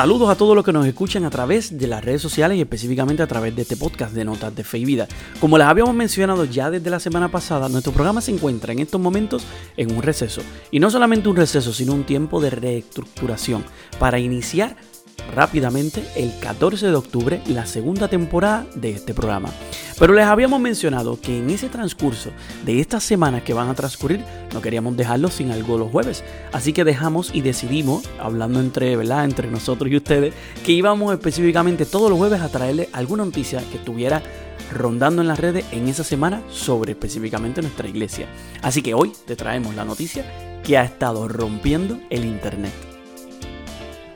Saludos a todos los que nos escuchan a través de las redes sociales y específicamente a través de este podcast de Notas de Fe y Vida. Como les habíamos mencionado ya desde la semana pasada, nuestro programa se encuentra en estos momentos en un receso. Y no solamente un receso, sino un tiempo de reestructuración para iniciar rápidamente el 14 de octubre la segunda temporada de este programa. Pero les habíamos mencionado que en ese transcurso de estas semanas que van a transcurrir no queríamos dejarlo sin algo los jueves. Así que dejamos y decidimos, hablando entre, ¿verdad? entre nosotros y ustedes, que íbamos específicamente todos los jueves a traerle alguna noticia que estuviera rondando en las redes en esa semana sobre específicamente nuestra iglesia. Así que hoy te traemos la noticia que ha estado rompiendo el Internet.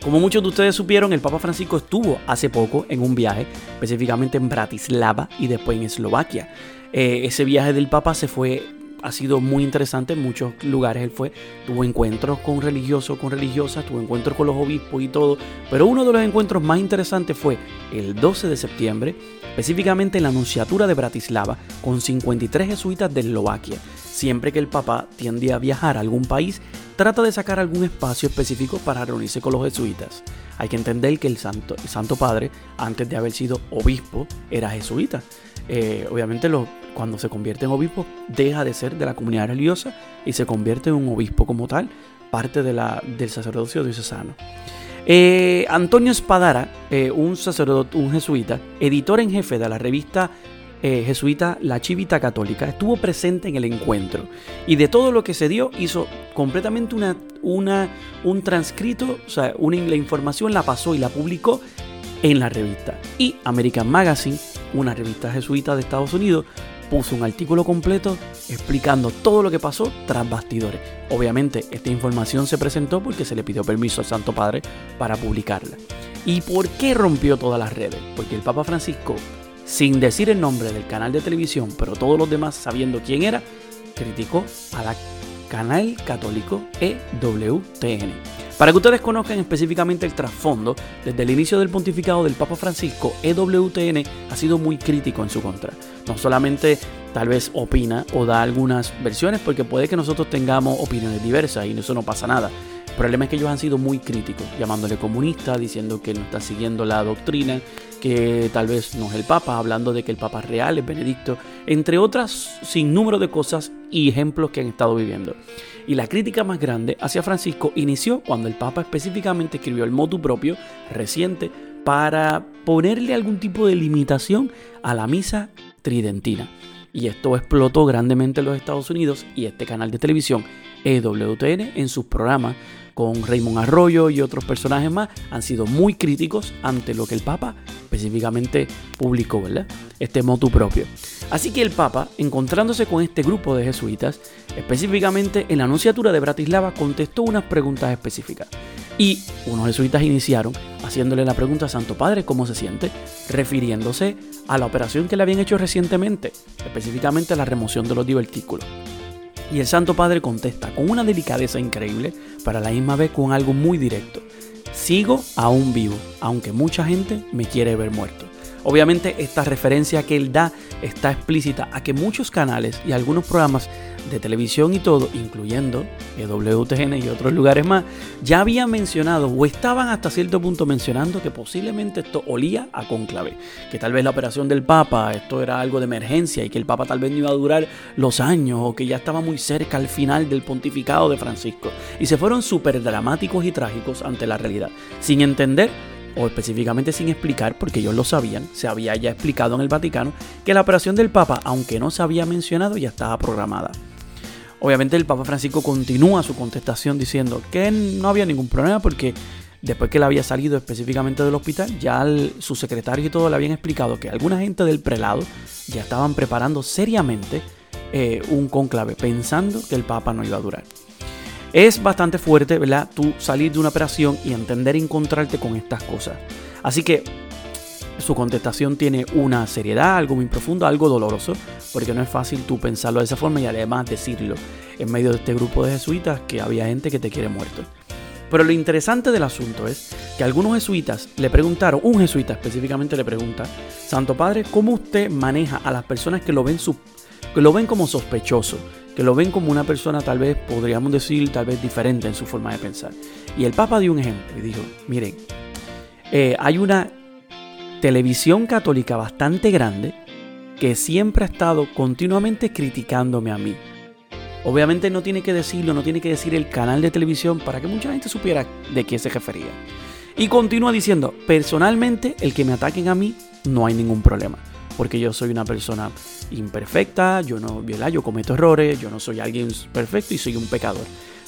Como muchos de ustedes supieron, el Papa Francisco estuvo hace poco en un viaje, específicamente en Bratislava y después en Eslovaquia. Eh, ese viaje del Papa se fue, ha sido muy interesante en muchos lugares. Él fue, tuvo encuentros con religiosos, con religiosas, tuvo encuentros con los obispos y todo. Pero uno de los encuentros más interesantes fue el 12 de septiembre, específicamente en la Anunciatura de Bratislava, con 53 jesuitas de Eslovaquia. Siempre que el Papa tiende a viajar a algún país, trata de sacar algún espacio específico para reunirse con los jesuitas. Hay que entender que el Santo, Santo Padre, antes de haber sido obispo, era jesuita. Eh, obviamente cuando se convierte en obispo, deja de ser de la comunidad religiosa y se convierte en un obispo como tal, parte de la, del sacerdocio diocesano. Eh, Antonio Espadara, eh, un sacerdote, un jesuita, editor en jefe de la revista jesuita La Chivita Católica, estuvo presente en el encuentro y de todo lo que se dio hizo completamente una, una, un transcrito, o sea, una, la información la pasó y la publicó en la revista. Y American Magazine, una revista jesuita de Estados Unidos, puso un artículo completo explicando todo lo que pasó tras bastidores. Obviamente, esta información se presentó porque se le pidió permiso al Santo Padre para publicarla. ¿Y por qué rompió todas las redes? Porque el Papa Francisco sin decir el nombre del canal de televisión, pero todos los demás sabiendo quién era, criticó a la canal católico EWTN. Para que ustedes conozcan específicamente el trasfondo, desde el inicio del pontificado del Papa Francisco, EWTN ha sido muy crítico en su contra. No solamente tal vez opina o da algunas versiones, porque puede que nosotros tengamos opiniones diversas y eso no pasa nada. El problema es que ellos han sido muy críticos, llamándole comunista, diciendo que no está siguiendo la doctrina, que tal vez no es el Papa, hablando de que el Papa real es Benedicto, entre otras sin número de cosas y ejemplos que han estado viviendo. Y la crítica más grande hacia Francisco inició cuando el Papa específicamente escribió el motu propio reciente para ponerle algún tipo de limitación a la misa tridentina. Y esto explotó grandemente en los Estados Unidos y este canal de televisión EWTN en sus programas con Raymond Arroyo y otros personajes más, han sido muy críticos ante lo que el Papa específicamente publicó, ¿verdad? Este motu propio. Así que el Papa, encontrándose con este grupo de jesuitas, específicamente en la Anunciatura de Bratislava, contestó unas preguntas específicas. Y unos jesuitas iniciaron haciéndole la pregunta a Santo Padre cómo se siente, refiriéndose a la operación que le habían hecho recientemente, específicamente la remoción de los divertículos. Y el Santo Padre contesta con una delicadeza increíble, para la misma vez con algo muy directo. Sigo aún vivo, aunque mucha gente me quiere ver muerto. Obviamente esta referencia que él da está explícita a que muchos canales y algunos programas de televisión y todo, incluyendo EWTN y otros lugares más, ya habían mencionado o estaban hasta cierto punto mencionando que posiblemente esto olía a conclave, que tal vez la operación del Papa, esto era algo de emergencia y que el Papa tal vez no iba a durar los años o que ya estaba muy cerca al final del pontificado de Francisco. Y se fueron súper dramáticos y trágicos ante la realidad, sin entender o específicamente sin explicar, porque ellos lo sabían, se había ya explicado en el Vaticano, que la operación del Papa, aunque no se había mencionado, ya estaba programada. Obviamente el Papa Francisco continúa su contestación diciendo que no había ningún problema porque después que él había salido específicamente del hospital, ya su secretario y todo le habían explicado que alguna gente del prelado ya estaban preparando seriamente eh, un conclave, pensando que el Papa no iba a durar. Es bastante fuerte, ¿verdad? Tú salir de una operación y entender y encontrarte con estas cosas. Así que su contestación tiene una seriedad, algo muy profundo, algo doloroso, porque no es fácil tú pensarlo de esa forma y además decirlo en medio de este grupo de jesuitas que había gente que te quiere muerto. Pero lo interesante del asunto es que algunos jesuitas le preguntaron, un jesuita específicamente le pregunta, Santo Padre, ¿cómo usted maneja a las personas que lo ven, que lo ven como sospechoso, que lo ven como una persona tal vez, podríamos decir, tal vez diferente en su forma de pensar? Y el Papa dio un ejemplo y dijo, miren, eh, hay una televisión católica bastante grande que siempre ha estado continuamente criticándome a mí. Obviamente no tiene que decirlo, no tiene que decir el canal de televisión para que mucha gente supiera de qué se refería. Y continúa diciendo, personalmente el que me ataquen a mí no hay ningún problema. Porque yo soy una persona imperfecta, yo no viola, yo cometo errores, yo no soy alguien perfecto y soy un pecador.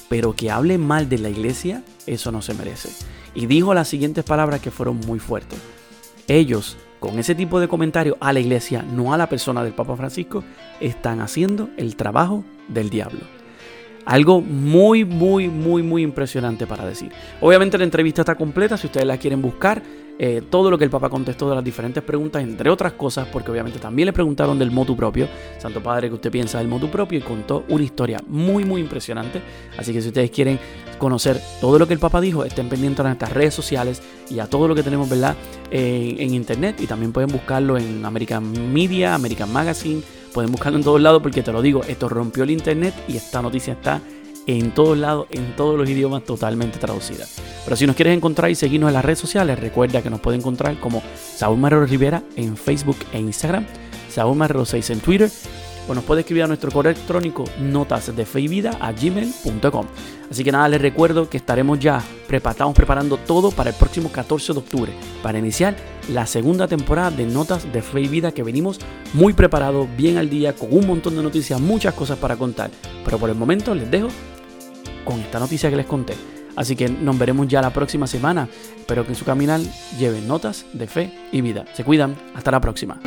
Pero que hable mal de la iglesia, eso no se merece. Y dijo las siguientes palabras que fueron muy fuertes. Ellos, con ese tipo de comentarios a la iglesia, no a la persona del Papa Francisco, están haciendo el trabajo del diablo. Algo muy, muy, muy, muy impresionante para decir. Obviamente la entrevista está completa, si ustedes la quieren buscar, eh, todo lo que el Papa contestó de las diferentes preguntas, entre otras cosas, porque obviamente también le preguntaron del motu propio, Santo Padre, ¿qué usted piensa del motu propio? Y contó una historia muy, muy impresionante. Así que si ustedes quieren conocer todo lo que el Papa dijo, estén pendientes a nuestras redes sociales y a todo lo que tenemos, ¿verdad? en internet y también pueden buscarlo en American Media, American Magazine, pueden buscarlo en todos lados porque te lo digo, esto rompió el internet y esta noticia está en todos lados, en todos los idiomas totalmente traducida. Pero si nos quieres encontrar y seguirnos en las redes sociales, recuerda que nos puede encontrar como Saúl Marrero Rivera en Facebook e Instagram, Saúl Marrero 6 en Twitter, o nos puede escribir a nuestro correo electrónico notas y vida a gmail.com. Así que nada, les recuerdo que estaremos ya, estamos preparando todo para el próximo 14 de octubre, para iniciar la segunda temporada de Notas de Fe y Vida que venimos muy preparados, bien al día, con un montón de noticias, muchas cosas para contar. Pero por el momento les dejo con esta noticia que les conté. Así que nos veremos ya la próxima semana. Espero que en su caminar lleven notas de fe y vida. Se cuidan. Hasta la próxima.